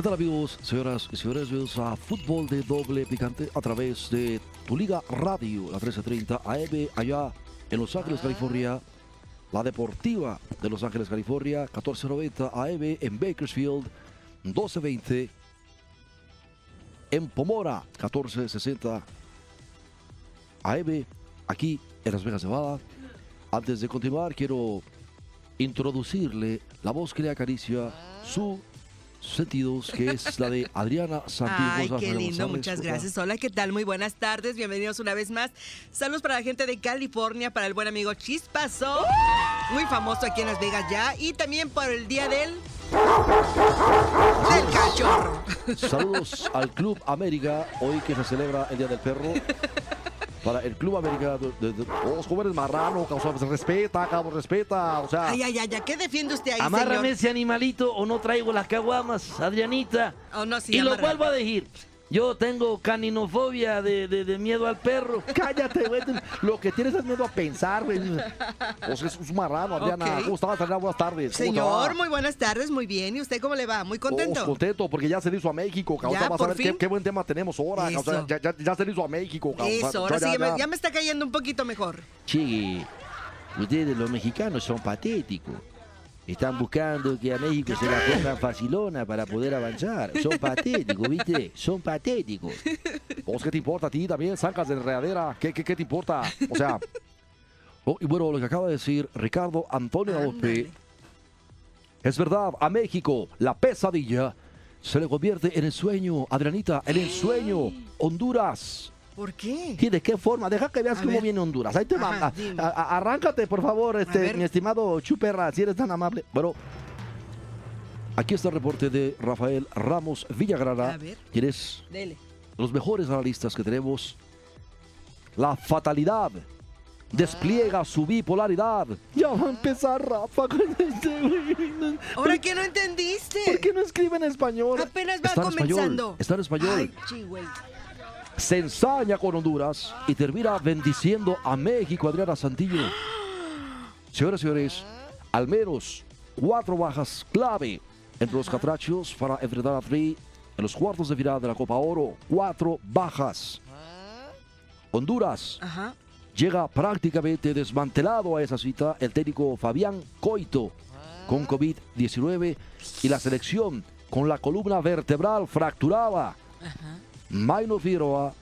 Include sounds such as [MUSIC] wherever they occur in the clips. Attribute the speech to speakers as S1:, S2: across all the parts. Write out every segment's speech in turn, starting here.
S1: ¿Qué tal amigos, señoras y señores? Bienvenidos a Fútbol de Doble Picante a través de Tu Liga Radio, la 1330 AM, allá en Los Ángeles, California. La Deportiva de Los Ángeles, California, 1490 AM en Bakersfield, 1220 en Pomora, 1460 AM, aquí en Las Vegas, Nevada. Antes de continuar, quiero introducirle la voz que le acaricia su sentidos, que es la de Adriana Santiago.
S2: Ay, qué lindo, muchas gracias. Hola, ¿qué tal? Muy buenas tardes, bienvenidos una vez más. Saludos para la gente de California, para el buen amigo Chispazo, muy famoso aquí en Las Vegas ya, y también por el día del... del cachorro.
S1: Saludos al Club América, hoy que se celebra el Día del Perro. [LAUGHS] Para el Club América, de, de, los jóvenes marranos, pues, respeta, cabo, respeta, o sea...
S2: Ay, ay, ay, ¿qué defiende usted ahí,
S3: Amárrame
S2: señor?
S3: ese animalito o no traigo las caguamas, Adrianita.
S2: Oh, no, sí,
S3: y lo vuelvo a decir. Yo tengo caninofobia de, de- de miedo al perro. [LAUGHS]
S1: Cállate, güey. Lo que tienes es miedo a pensar, güey. O sea, es un marrano, Adriana. ¿Cómo estás, Adriana? Buenas tardes. ¿Cómo te
S2: Señor, muy buenas tardes, muy bien. ¿Y usted cómo le va? Muy contento.
S1: Oh, contento porque ya se le hizo a México, causa.
S2: Ya,
S1: Vas a ver qué,
S2: fin.
S1: qué buen tema tenemos ahora, causa. Ya, ya, ya se le hizo a México, causa.
S2: Eso, ahora
S1: Ya,
S2: sí,
S1: ya,
S2: ya me,
S1: ya.
S2: ya me está cayendo un poquito mejor.
S3: Che, ustedes los mexicanos son patéticos. Están buscando que a México se la pongan facilona para poder avanzar. Son patéticos, ¿viste? Son patéticos.
S1: ¿Vos qué te importa a ti también? Sacas de enredadera. ¿Qué, qué, qué te importa? O sea. oh, y bueno, lo que acaba de decir Ricardo Antonio Aupe
S2: Ándale.
S1: es verdad. A México, la pesadilla se le convierte en el sueño. Adrianita, en el sueño. Honduras.
S2: ¿Por qué?
S1: ¿Y de qué forma? Deja que veas
S2: A
S1: cómo
S2: ver.
S1: viene Honduras. Ahí te
S2: Ajá,
S1: manda.
S2: dime.
S1: A- a- Arráncate, por favor, este, mi estimado Chuperra, si eres tan amable. Bueno, aquí está el reporte de Rafael Ramos Villagrana,
S2: A ver.
S1: quien es
S2: Dele.
S1: los mejores analistas que tenemos. La fatalidad despliega su bipolaridad. Ya va a empezar Rafa este. [LAUGHS]
S2: ¿Ahora qué no entendiste?
S1: ¿Por qué no escribe en español?
S2: Apenas va
S1: Está en español,
S2: comenzando.
S1: Está en español.
S2: Ay.
S1: Se ensaña con Honduras y termina bendiciendo a México, Adriana Santillo. Señoras y señores, al menos cuatro bajas clave entre los catrachos para enfrentar a Tri en los cuartos de final de la Copa Oro. Cuatro bajas. Honduras
S2: Ajá.
S1: llega prácticamente desmantelado a esa cita el técnico Fabián Coito con COVID-19 y la selección con la columna vertebral fracturada. Maino Figueroa,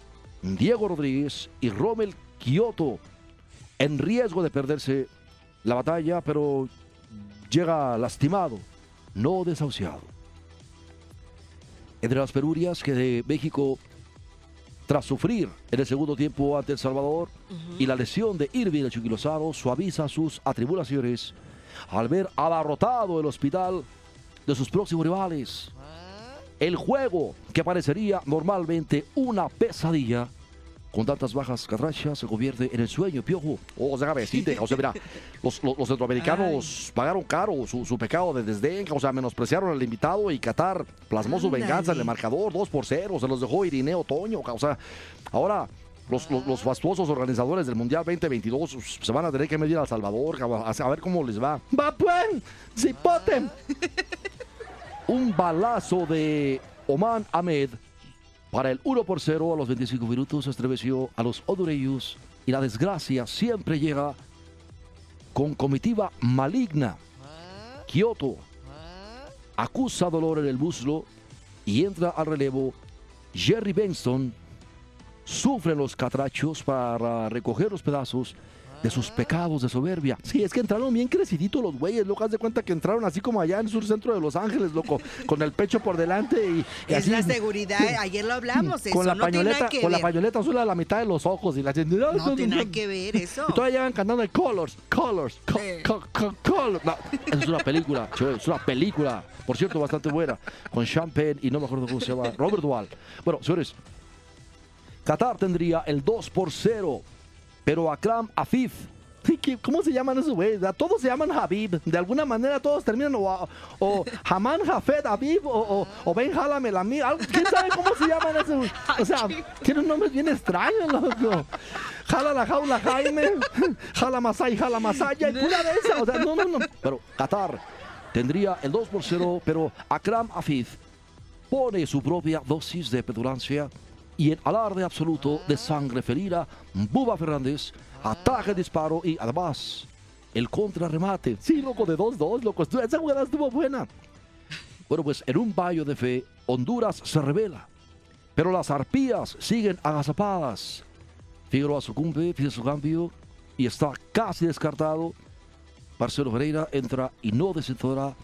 S1: Diego Rodríguez y Rommel Kioto en riesgo de perderse la batalla, pero llega lastimado, no desahuciado. Entre las perurias que de México, tras sufrir en el segundo tiempo ante El Salvador y la lesión de Irving el Chucky Lozano, suaviza sus atribulaciones al ver abarrotado el hospital de sus próximos rivales. El juego que parecería normalmente una pesadilla, con tantas bajas catrachas, se convierte en el sueño, piojo. Oh, déjame decirte, o sea, mira, [LAUGHS] los, los- los centroamericanos pagaron caro su, su pecado de desdén, o sea, menospreciaron al invitado y Qatar plasmó su venganza en el marcador, 2 por 0, se los dejó Irineo Otoño, o sea, ahora... Los, los, los fastuosos organizadores del Mundial 2022 se van a tener que medir a El Salvador a, a ver cómo les va. ¡Va pues! ¡Zipoten! Un balazo de Oman Ahmed para el 1 por 0 a los 25 minutos estremeció a los hondureños y la desgracia siempre llega con comitiva maligna. Kioto acusa dolor en el muslo y entra al relevo Jerry Benston. Sufren los catrachos para recoger los pedazos de sus pecados de soberbia. Sí, es que entraron bien creciditos los güeyes, loco. Haz de cuenta que entraron así como allá en el sur centro de Los Ángeles, loco, [LAUGHS] con el pecho por delante y. y
S2: Es
S1: así,
S2: la seguridad, ayer lo hablamos, eso
S1: Con la
S2: no tiene nada
S1: pañoleta,
S2: que
S1: con la pañoleta azul a la mitad de los ojos y la
S2: No tiene nada que ver eso.
S1: Y todavía llevan cantando de Colors, Colors, co-
S2: Sí.
S1: co- co- Colors. No, es una película, che, es una película, por cierto, bastante buena, con Sean Penn y no me acuerdo cómo se llama, Robert Duvall. Bueno, señores, Qatar tendría el 2 por 0, pero Akram Afif, sí, [LAUGHS] ¿qué- ¿cómo se llaman esos güeyes? Todos se llaman Habib, de alguna manera todos terminan o, o Haman Jafet Habib o, o, o Ben ¿quién sabe cómo se llaman esos? O sea, [LAUGHS] tienen nombres bien extraños, loco. Jala la jaula Jaime, [LAUGHS] jala Masai, jala Masaya, y pura de esa, o sea, no, no, no. Pero Qatar tendría el 2 por 0, pero Akram Afif pone su propia dosis de petulancia y en alarde absoluto de sangre ferida, Buba Fernández ataca el disparo y además el contrarremate. Sí, loco, de 2-2, loco. Esa jugada estuvo buena. Bueno, pues en un baño de fe, Honduras se revela. Pero las arpías siguen agazapadas. Figueroa sucumbe, pide su cambio y está casi descartado. Marcelo Ferreira entra y no desentonará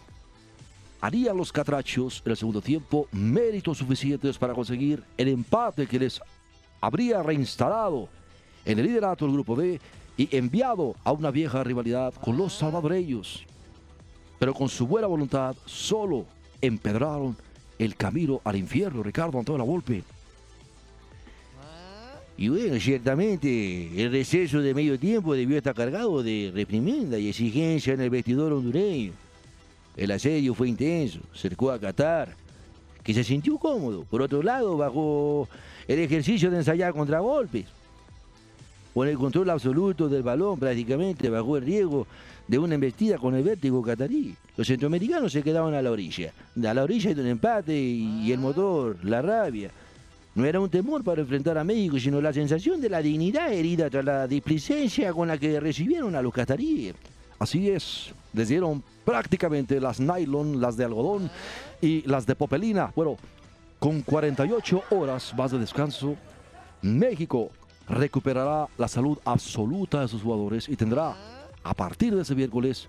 S1: harían los catrachos en el segundo tiempo méritos suficientes para conseguir el empate que les habría reinstalado en el liderato del grupo B y enviado a una vieja rivalidad con los salvadoreños. Pero con su buena voluntad solo empedraron el camino al infierno, Ricardo Antonio La Volpe.
S3: Y bueno, ciertamente, el receso de medio tiempo debió estar cargado de reprimenda y exigencia en el vestidor hondureño. El asedio fue intenso, cercó a Qatar, que se sintió cómodo. Por otro lado, bajo el ejercicio de ensayar contragolpes. Con el control absoluto del balón, prácticamente bajo el riesgo de una embestida con el vértigo catarí. Los centroamericanos se quedaron a la orilla. A la orilla de un empate y el motor, la rabia. No era un temor para enfrentar a México, sino la sensación de la dignidad herida tras la displicencia con la que recibieron a los cataríes.
S1: Así es, les dieron prácticamente las nylon, las de algodón y las de popelina. Bueno, con 48 horas más de descanso, México recuperará la salud absoluta de sus jugadores y tendrá, a partir de ese miércoles,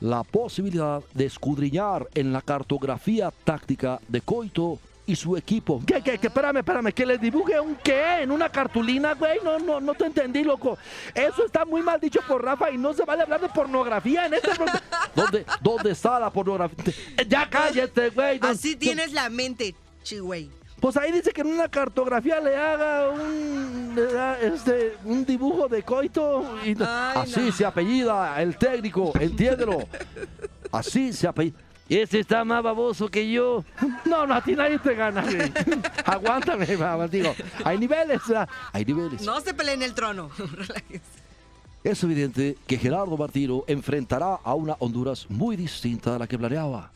S1: la posibilidad de escudriñar en la cartografía táctica de Coito y su equipo. ¿Qué, qué, qué? Espérame, espérame, que les dibuje un qué en una cartulina, güey. No, no, no te entendí, loco. Eso está muy mal dicho por Rafa y no se vale hablar de pornografía en este. [LAUGHS] ¿Dónde, ¿Dónde está la pornografía? Ya cállate, güey. No,
S2: Así
S1: no.
S2: tienes la mente, chihuey.
S1: Pues ahí dice que en una cartografía le haga un, este, un dibujo de coito. Y
S2: Ay,
S1: así
S2: no.
S1: se apellida el técnico, entiéndelo. Así se apellida.
S3: Ese está más baboso que yo.
S1: No, no, a ti nadie te gana, güey. [LAUGHS] Aguántame, mamá. Digo, hay niveles, ¿verdad? Hay niveles.
S2: No se peleen el trono. [LAUGHS]
S1: Es evidente que Gerardo Martino enfrentará a una Honduras muy distinta a la que planeaba.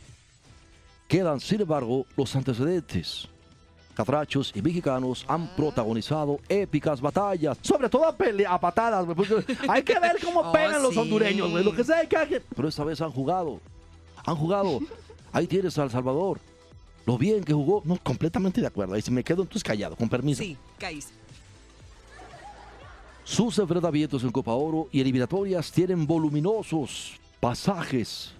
S1: Quedan, sin embargo, los antecedentes. Catrachos y mexicanos han protagonizado épicas batallas, sobre todo a, pelea, a patadas. hay que ver cómo [LAUGHS]
S2: Oh,
S1: pegan los
S2: sí.
S1: hondureños, güey, lo que sea. que hagan. Pero esta vez han jugado. Han jugado. Ahí tienes a El Salvador. Lo bien que jugó, no, completamente de acuerdo. Y si me quedo entonces callado, con permiso.
S2: Sí, caíste.
S1: Sus enfrentamientos en Copa Oro y eliminatorias tienen voluminosos pasajes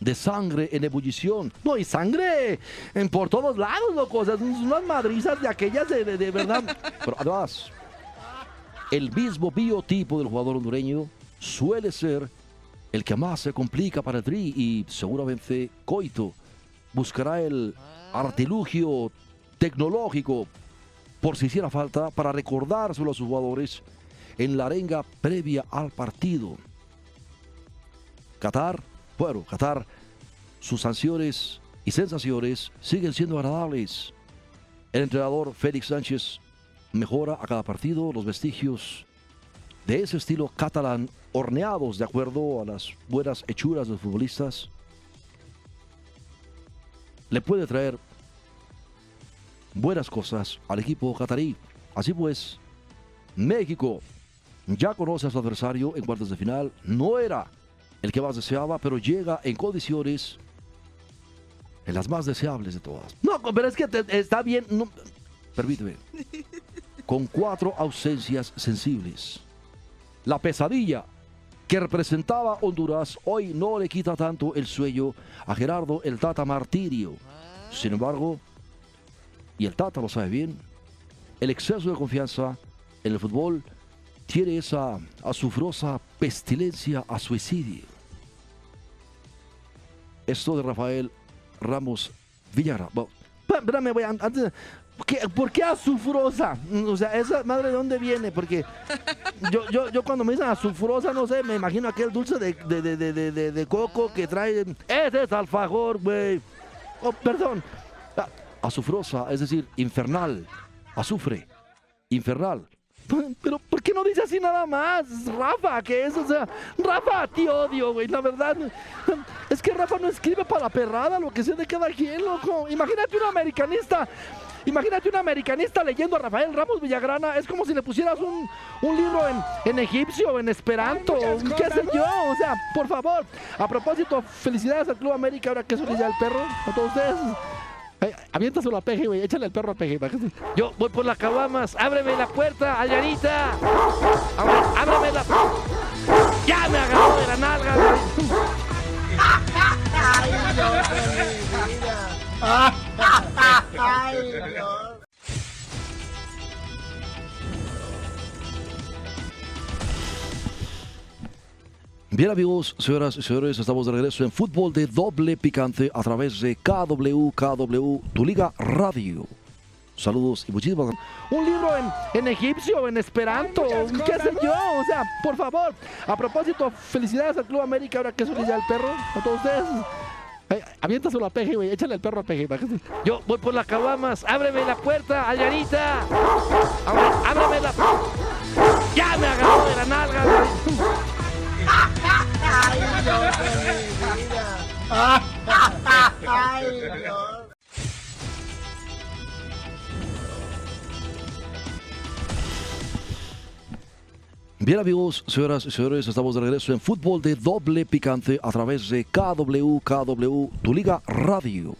S1: de sangre en ebullición. No, y sangre en por todos lados, loco. O sea, unas madrizas de aquellas de, de- de verdad. [LAUGHS] Pero además, el mismo biotipo del jugador hondureño suele ser el que más se complica para el Tri y seguramente Coito buscará el artilugio tecnológico por si hiciera falta para recordárselo a sus jugadores en la arenga previa al partido. Qatar, bueno, Qatar, sus sanciones y sensaciones siguen siendo agradables. El entrenador Félix Sánchez mejora a cada partido los vestigios de ese estilo catalán, horneados de acuerdo a las buenas hechuras de los futbolistas. Le puede traer buenas cosas al equipo catarí. Así pues, México ya conoce a su adversario en cuartos de final. No era el que más deseaba, pero llega en condiciones en las más deseables de todas. No, pero es que te- está bien. no- permíteme. [LAUGHS] Con cuatro ausencias sensibles. La pesadilla que representaba Honduras hoy no le quita tanto el sueño a Gerardo el Tata Martirio. Sin embargo, y el Tata lo sabe bien, el exceso de confianza en el fútbol tiene esa azufrosa pestilencia a suicidio. Esto de Rafael Ramos Villarra. Bueno, espérame, voy antes, ¿qué- ¿Por qué azufrosa? O sea, ¿esa madre de dónde viene? Porque yo, yo, yo cuando me dicen azufrosa, no sé, me imagino aquel dulce de, de, de, de, de- coco que trae. Ese es alfajor, güey. Oh, perdón. Ah, Azufrosa, es decir, infernal. Azufre. Infernal. Pero, ¿por qué no dice así nada más? Rafa, ¿qué es? O sea, Rafa, te odio, güey, la verdad. Es que Rafa no escribe para la perrada, lo que sea de cada quien, loco. Imagínate un americanista. Imagínate un americanista leyendo a Rafael Ramos Villagrana. Es como si le pusieras un, un libro en, en egipcio o en esperanto. ¿Qué sé yo? O sea, por favor. A propósito, felicidades al Club América. Ahora que es ya el perro. A todos ustedes. Ay, aviéntaselo a Peje, güey. Échale el perro a Peje. Yo voy por las caguamas. Ábreme la puerta, Algarita. Ábre, ábreme la. Ya me agarró de la nalga, güey. [LAUGHS] Bien amigos, señoras y señores, estamos de regreso en fútbol de doble picante a través de KW, KW, tu liga radio. Saludos y muchísimas gracias. Un libro en, en egipcio en esperanto, qué sé yo, o sea, por favor. A propósito, felicidades al Club América, ahora que es el perro, a todos ustedes. Ay, aviéntaselo a Peje, güey, échale el perro a Peje. Yo voy por las caguamas, ábreme la puerta, Algarita. Ábre, ábreme la. Ya me agarró de la nalga, güey. [LAUGHS] Bien amigos, señoras y señores, estamos de regreso en fútbol de doble picante a través de KW, KW, tu liga radio.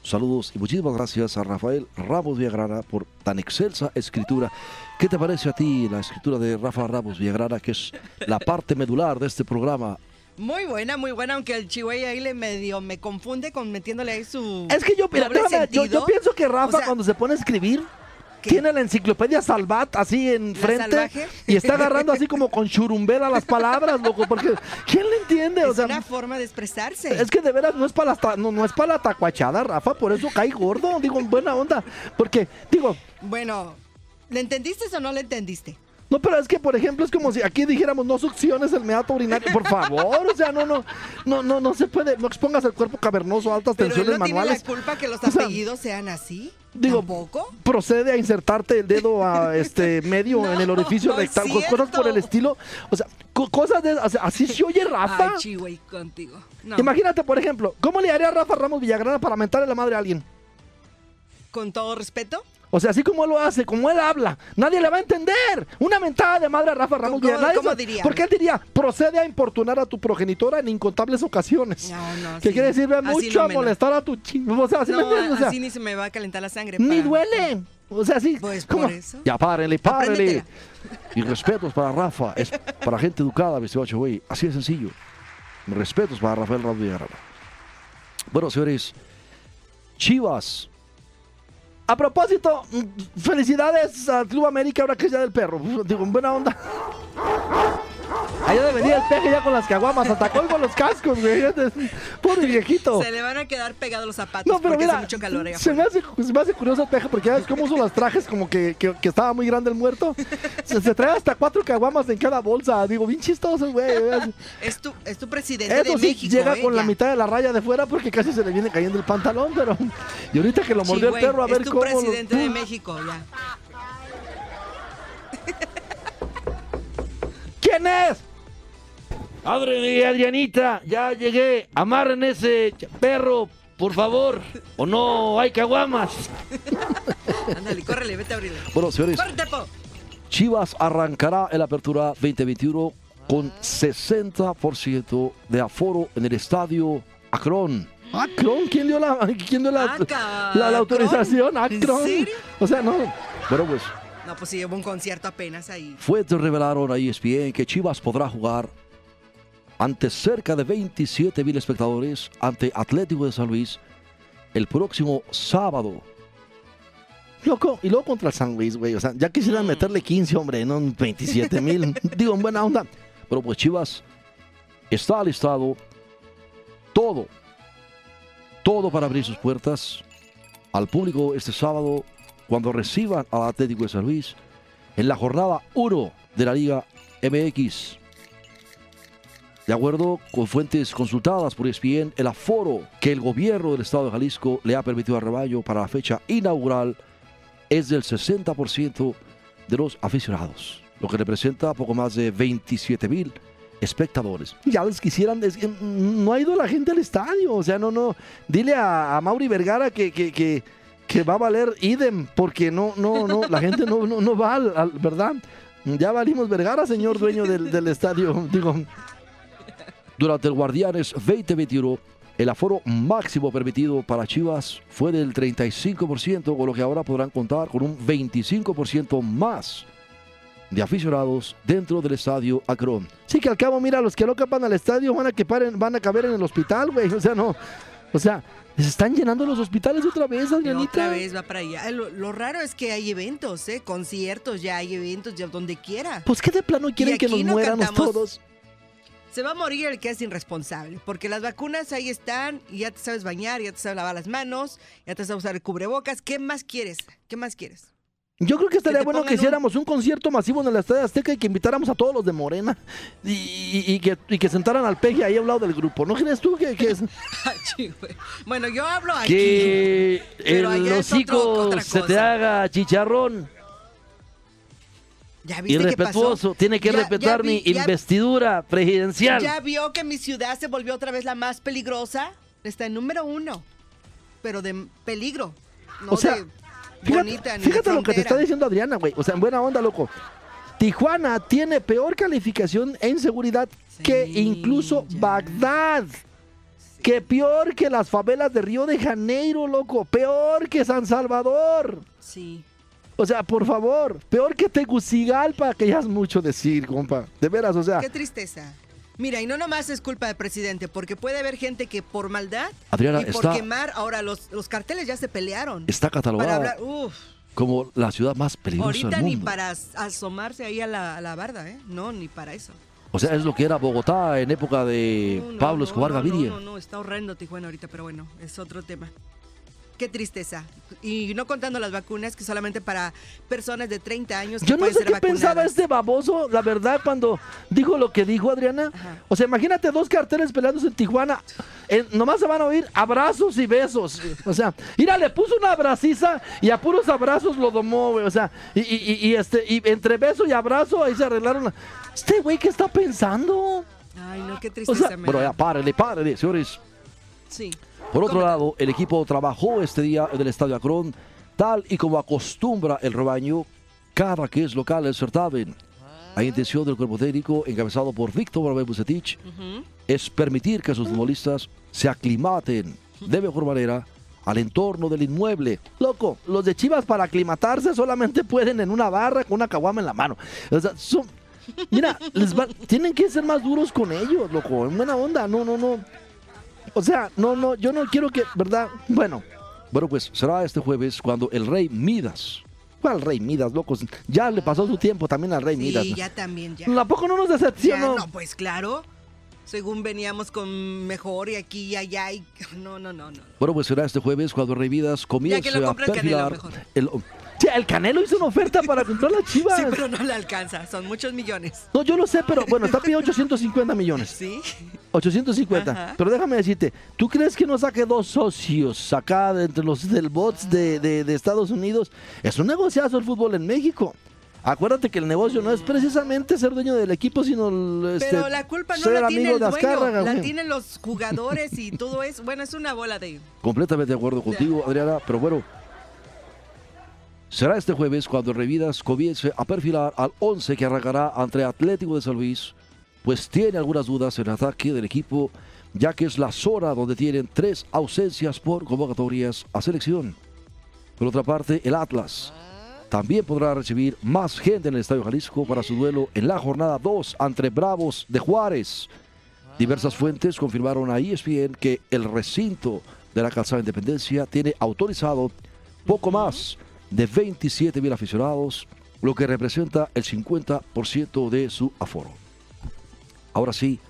S1: Saludos y muchísimas gracias a Rafael Ramos Villagrana por tan excelsa escritura. ¿Qué te parece a ti la escritura de Rafa Ramos Villagrana, que es la parte medular de este programa?
S2: Muy buena, muy buena, aunque el chihuahua ahí le medio me confunde con metiéndole ahí su.
S1: Es que yo, mira, yo, yo pienso que Rafa
S2: O sea,
S1: cuando se pone a escribir
S2: ¿Qué?
S1: tiene la enciclopedia Salvat así enfrente y está agarrando así como con churumbela las palabras, loco, porque ¿quién le entiende? O
S2: Es
S1: sea,
S2: una forma de expresarse.
S1: es que de veras no es para la, no, no es para la tacuachada, Rafa, por eso cae gordo, digo, en buena onda, porque digo,
S2: Bueno, ¿le entendiste o no le entendiste?
S1: no, pero es que por ejemplo es como si aquí dijéramos no succiones el meato urinario, por favor, o sea, no, no, no, no, no se puede, no expongas el cuerpo cavernoso a altas
S2: Pero él
S1: tensiones
S2: no tiene
S1: manuales.
S2: la culpa que los
S1: O sea,
S2: apellidos sean así.
S1: Digo,
S2: ¿Tampoco?
S1: procede a insertarte el dedo a [LAUGHS] este medio
S2: No,
S1: en el orificio
S2: no
S1: rectal, co- cosas por el estilo. O sea, co- cosas de. o sea, así se oye Rafa.
S2: Ay, contigo. No,
S1: Imagínate, por ejemplo, ¿cómo le haría Rafa Ramos Villagrana para mentarle la madre a alguien?
S2: con todo respeto.
S1: O sea, así como él lo hace, como él habla, nadie le va a entender. Una mentada de madre a Rafa Ramos
S2: ¿Cómo-
S1: nadie
S2: cómo diría?
S1: Porque él diría, procede a importunar a tu progenitora en incontables ocasiones.
S2: No, no.
S1: que quiere decir, ve
S2: Así
S1: mucho
S2: no
S1: a molestar a tu chingo. O sea, ¿sí me? O sea,
S2: así ni se me va a calentar la sangre.
S1: ni
S2: para-
S1: duele. O sea, sí.
S2: Pues,
S1: ¿cómo?
S2: por eso.
S1: Ya párenle, párenle.
S2: Apréndetela.
S1: Y respetos para Rafa. Es para gente educada, mi estimado güey. Así de sencillo. Respetos para Rafael Ramos. Bueno, señores. Chivas. A propósito, mm, felicidades al Club América ahora que es ya del perro. Digo, en buena onda. Allá de venir el peje ya con las caguamas. Atacó con los cascos, güey. Pobre viejito.
S2: Se le van a quedar pegados los zapatos
S1: No, pero
S2: porque
S1: mira,
S2: hace mucho calor allá
S1: se, me hace, se me hace curioso el peje porque ya ves cómo uso los trajes como que, que- que estaba muy grande el muerto. Se, se trae hasta cuatro caguamas en cada bolsa. Digo, bien chistoso, güey.
S2: Es tu, es tu presidente
S1: Eso
S2: de
S1: sí,
S2: México.
S1: llega
S2: ¿eh?
S1: con la mitad de la raya de fuera porque casi se le viene cayendo el pantalón, pero... Y ahorita que lo mordió el perro, a ver
S2: es tu
S1: cómo... lo-
S2: presidente de México, ya.
S1: ¿Quién es? Adrianita, ya llegué. Amarren ese perro, por favor. O no hay caguamas. [LAUGHS]
S2: Ándale, córrele, vete a abrirle.
S1: Bueno, señores. Chivas arrancará en la apertura 2021 con 60% de aforo en el estadio Akron. Akron, ¿quién dio la, quién dio la,
S2: ca-
S1: la- la autorización?
S2: ¿En
S1: Akron.
S2: serio?
S1: O sea, no. Bueno, pues
S2: No, pues sí, hubo un concierto apenas ahí.
S1: Fuentes revelaron a ESPN que Chivas podrá jugar ante cerca de 27 mil espectadores ante Atlético de San Luis el próximo sábado. Loco, y luego contra el San Luis, güey. O sea, ya quisieran meterle 15, hombre, no 27 mil. [LAUGHS] Digo, en buena onda. Pero pues Chivas está alistado todo, todo para abrir sus puertas al público este sábado cuando reciban al Atlético de San Luis en la jornada 1 de la Liga MX. De acuerdo con fuentes consultadas por ESPN, el aforo que el gobierno del estado de Jalisco le ha permitido a Rebaño para la fecha inaugural es del 60% de los aficionados, lo que representa poco más de 27 mil espectadores. Ya les quisieran, es no ha ido la gente al estadio, o sea, no, no. Dile a, a Mauri Vergara que, que, que, que va a valer idem, porque no, no, no, la gente no, no, no va al, al- ¿verdad? Ya valimos Vergara, señor dueño del, del estadio, digo. Durante el Guardianes 2021, el aforo máximo permitido para Chivas fue del 35%, con lo que ahora podrán contar con un 25% más de aficionados dentro del estadio Akron. Sí, que al cabo, mira, los que no capan al estadio van a, quepar en- van a caber en el hospital, güey. O sea, no. O sea, se están llenando los hospitales otra vez,
S2: Y
S1: Adrianita.
S2: otra vez va para allá. Lo, lo raro es que hay eventos, ¿eh? Conciertos, ya hay eventos, ya donde quiera.
S1: Pues que de plano quieren que nos
S2: no
S1: muéramos todos.
S2: Se va a morir el que es irresponsable, porque las vacunas ahí están, y ya te sabes bañar, ya te sabes lavar las manos, ya te sabes usar el cubrebocas. ¿Qué más quieres? ¿Qué más quieres?
S1: Yo creo que estaría bueno que
S2: un-
S1: hiciéramos un concierto masivo en el Estadio Azteca y que invitáramos a todos los de Morena y, y- y que, y que sentaran al peje ahí a un lado del grupo. ¿No crees tú que, que, es- [LAUGHS]
S2: bueno, yo hablo aquí.
S1: que
S2: Pero
S1: el hocico se te haga chicharrón?
S2: ¿Ya viste?
S1: Irrespetuoso, tiene que
S2: Ya-
S1: respetar
S2: ya
S1: mi
S2: ya-
S1: investidura presidencial.
S2: ¿Ya vio que mi ciudad se volvió otra vez la más peligrosa? Está en número uno, pero de peligro, no
S1: o sea,
S2: de
S1: fíjate,
S2: bonita ni de
S1: fíjate lo que te está diciendo Adriana, güey. O sea, en buena onda, loco. Tijuana tiene peor calificación en seguridad que incluso
S2: ya.
S1: Bagdad. Que peor que las favelas de Río de Janeiro, loco. Peor que San Salvador.
S2: Sí.
S1: O sea, por favor. Peor que Tegucigalpa, que ya es mucho decir, compa. De veras, o sea.
S2: Qué tristeza. Mira, y no nomás es culpa del presidente, porque puede haber gente que por maldad
S1: Adriana,
S2: y por
S1: está-
S2: quemar, ahora los, los carteles ya se pelearon.
S1: Está
S2: para
S1: catalogada
S2: hablar,
S1: como la ciudad más peligrosa
S2: ahorita
S1: del
S2: ni
S1: mundo.
S2: para as- asomarse ahí a la, a la barda, ¿eh? No, ni para eso.
S1: O sea, es lo que era Bogotá en época de
S2: No, no,
S1: Pablo Escobar
S2: no,
S1: Gaviria.
S2: No, no, no, está horrendo Tijuana ahorita, pero bueno, es otro tema. Qué tristeza. Y no contando las vacunas, que solamente para personas de 30 años
S1: Yo no sé qué pensaba este baboso, la verdad, cuando dijo lo que dijo Adriana.
S2: Ajá.
S1: O sea, imagínate dos carteles peleándose en Tijuana. En- nomás se van a oír abrazos y besos. O sea, mira, le puso una abraciza y a puros abrazos lo domó, güey. O sea, y, y- y- y este, y entre beso y abrazo ahí se arreglaron. la- Este güey, ¿qué está pensando?
S2: Ay, no, qué
S1: O
S2: tristeza
S1: sea,
S2: me
S1: pero
S2: da.
S1: ya, párele, señores.
S2: Sí.
S1: Por otro lado, el equipo trabajó este día en el Estadio Akron, tal y como acostumbra el rebaño cada que es local el certamen. La intención del cuerpo técnico, encabezado por Víctor Manuel Bucetich, es permitir que sus futbolistas se aclimaten de mejor manera al entorno del inmueble. Loco, los de Chivas para aclimatarse solamente pueden en una barra con una caguama en la mano. O sea, son- mira, les va- tienen que ser más duros con ellos, loco, en buena onda. No, no, no. O sea, no, no, yo no quiero que, ¿verdad? Bueno, bueno, pues será este jueves cuando el rey Midas, ¿cuál rey Midas, locos? Ya le pasó su tiempo también al rey Midas.
S2: Sí, ya también, ya.
S1: ¿A poco no nos decepcionó?
S2: no, pues claro. Según veníamos con mejor y aquí y allá y... [LAUGHS] No, no, no, no.
S1: Bueno, pues será este jueves cuando Rey Midas comience
S2: lo
S1: a
S2: Canelo
S1: perfilar
S2: mejor.
S1: el... Sí, el Canelo hizo una oferta para comprar las chivas.
S2: Sí, pero no le alcanza. Son muchos millones.
S1: No, yo lo sé, pero bueno, está pidiendo 850 millones.
S2: ¿Sí?
S1: 850.
S2: Ajá.
S1: Pero déjame decirte, ¿tú crees que no saque dos socios acá entre los del bots de, de- de Estados Unidos? Es un negociazo el fútbol en México. Acuérdate que el negocio no es precisamente ser dueño del equipo, sino el, este,
S2: Pero la culpa no
S1: ser
S2: la tiene el dueño,
S1: Azcárraga,
S2: la
S1: güey.
S2: tienen los jugadores y todo eso. Bueno, es una bola de...
S1: Completamente de acuerdo contigo, Adriana, pero bueno. Será este jueves cuando Revidas comience a perfilar al 11 que arrancará ante Atlético de San Luis, pues tiene algunas dudas en el ataque del equipo, ya que es la zona donde tienen tres ausencias por convocatorias a selección. Por otra parte, el Atlas también podrá recibir más gente en el Estadio Jalisco para su duelo en la jornada 2 entre Bravos de Juárez. Diversas fuentes confirmaron a ESPN que el recinto de la Calzada Independencia tiene autorizado poco más de 27 mil aficionados, lo que representa el 50% de su aforo. Ahora sí,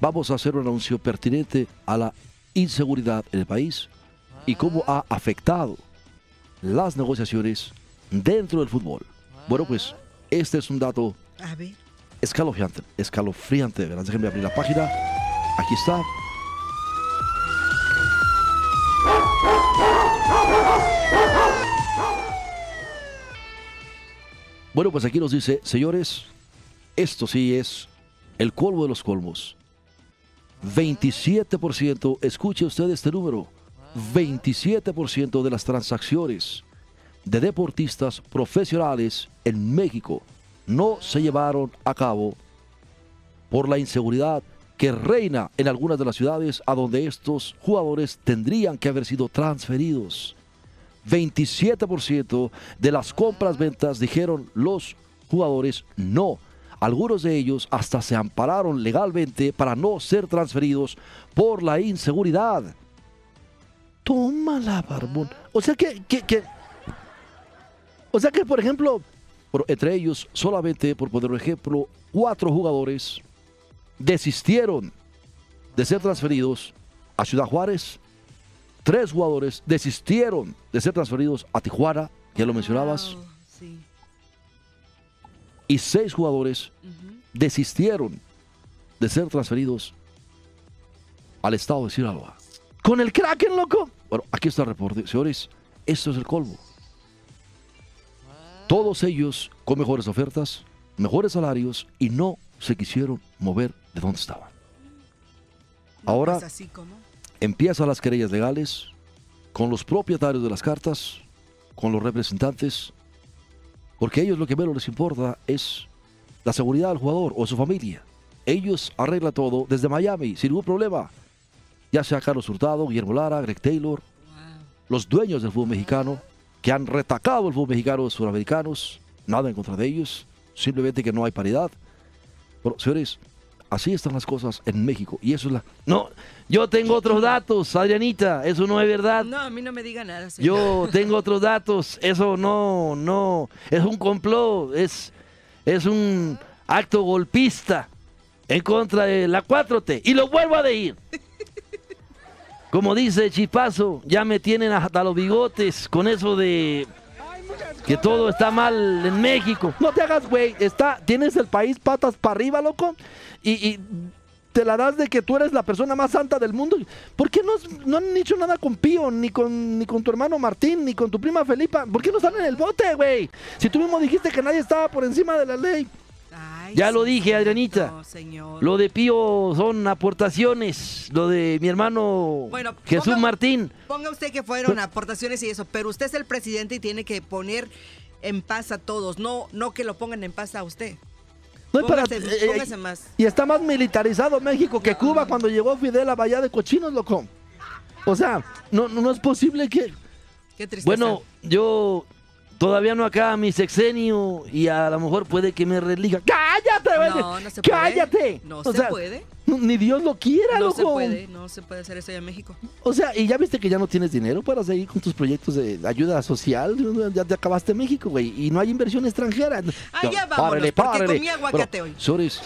S1: vamos a hacer un anuncio pertinente a la inseguridad en el país y cómo ha afectado las negociaciones dentro del fútbol. Bueno, pues este es un dato escalofriante, escalofriante. Déjenme abrir la página. Aquí está. Bueno, pues aquí nos dice, señores, esto sí es el colmo de los colmos. 27%, escuche usted este número, 27% de las transacciones de deportistas profesionales en México no se llevaron a cabo por la inseguridad que reina en algunas de las ciudades a donde estos jugadores tendrían que haber sido transferidos. 27% de las compras-ventas dijeron los jugadores no. Algunos de ellos hasta se ampararon legalmente para no ser transferidos por la inseguridad. Tómala, barbón. O sea que, que, o sea que, por ejemplo, entre ellos, solamente por poner un ejemplo, cuatro jugadores desistieron de ser transferidos a Ciudad Juárez. Tres jugadores desistieron de ser transferidos a Tijuana, ya lo mencionabas.
S2: Wow, sí.
S1: Y seis jugadores desistieron de ser transferidos al estado de Sinaloa. Con el Kraken, loco. Bueno, aquí está el reporte. Señores, esto es el colmo. Todos ellos con mejores ofertas, mejores salarios y no se quisieron mover de donde estaban.
S2: No,
S1: Ahora
S2: pues así como.
S1: Empiezan las querellas legales con los propietarios de las cartas, con los representantes, porque a ellos lo que menos les importa es la seguridad del jugador o su familia. Ellos arreglan todo desde Miami sin ningún problema. Ya sea Carlos Hurtado, Guillermo Lara, Greg Taylor, los dueños del fútbol mexicano, que han retacado el fútbol mexicano de sudamericanos, nada en contra de ellos, simplemente que no hay paridad. Pero, señores, así están las cosas en México y eso es la... No, yo tengo otros datos, Adrianita, eso no es verdad.
S2: No, a mí no me diga nada. señor.
S1: Yo tengo otros datos, eso no, no, es un complot, es, es un acto golpista en contra de la 4T. Y lo vuelvo a decir. Como dice Chipazo, ya me tienen hasta los bigotes con eso de que todo está mal en México. No te hagas, güey, está, tienes el país patas para arriba, loco, y, y te la das de que tú eres la persona más santa del mundo. ¿Por qué no, no han hecho nada con Pío, ni con, ni con tu hermano Martín, ni con tu prima Felipa? ¿Por qué no están en el bote, güey? Si tú mismo dijiste que nadie estaba por encima de la ley.
S2: Ay,
S1: Ya lo dije, Adrianita.
S2: No, señor.
S1: Lo de Pío son aportaciones, lo de mi hermano
S2: Bueno,
S1: Jesús
S2: ponga-
S1: Martín.
S2: Ponga usted que fueron aportaciones y eso, pero usted es el presidente y tiene que poner en paz a todos, no, no que lo pongan en paz a usted.
S1: No, para-
S2: Póngase-
S1: eh,
S2: póngase
S1: eh,
S2: más.
S1: Y está más militarizado México que Cuba cuando llegó Fidel a Bahía de Cochinos, loco. O sea, no, no, es posible que...
S2: Qué tristeza.
S1: Bueno, yo todavía no acaba mi sexenio y a lo mejor puede que me religa. ¡Cállate, güey!
S2: No, no se puede.
S1: ¡Cállate!
S2: No
S1: O
S2: se
S1: sea,
S2: puede.
S1: No- Ni Dios lo quiera,
S2: no
S1: loco.
S2: se puede, no se puede hacer eso allá en México.
S1: O sea, y ya viste que ya no tienes dinero para seguir con tus proyectos de ayuda social. Ya te acabaste México, güey. Y no hay inversión extranjera.
S2: Ah,
S1: No,
S2: ya vámonos, porque comí aguacate hoy.
S1: Señores,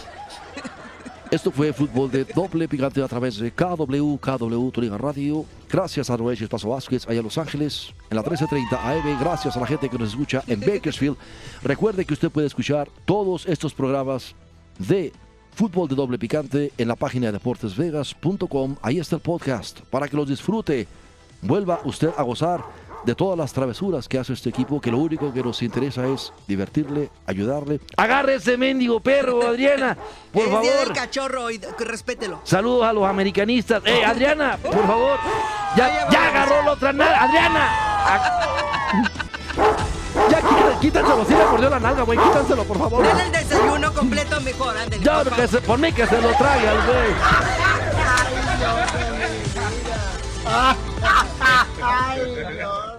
S1: esto fue fútbol de doble picante a través de KW, KW Turinga Radio. Gracias a Noé Paso Vázquez, allá en Los Ángeles, en la 1330 AM. Gracias a la gente que nos escucha en Bakersfield. Recuerde que usted puede escuchar todos estos programas de fútbol de doble picante en la página de deportesvegas.com. Ahí está el podcast para que los disfrute. Vuelva usted a gozar de todas las travesuras que hace este equipo, que lo único que nos interesa es divertirle, ayudarle. Agarre ese mendigo perro, Adriana, por
S2: es Día del
S1: favor.
S2: cachorro y respételo.
S1: Saludos a los americanistas. Eh, Adriana, por favor. Ya, agarró la otra nalga. Adriana. Ya quítanselo, quítanselo, sí le mordió la nalga, güey. Quítanselo, por favor.
S2: Dale el desayuno completo mejor, ándale.
S1: Ya,
S2: por
S1: que
S2: favor.
S1: se, por mí que se lo trague al güey.
S2: Ay, no, qué mentira. Ay, no.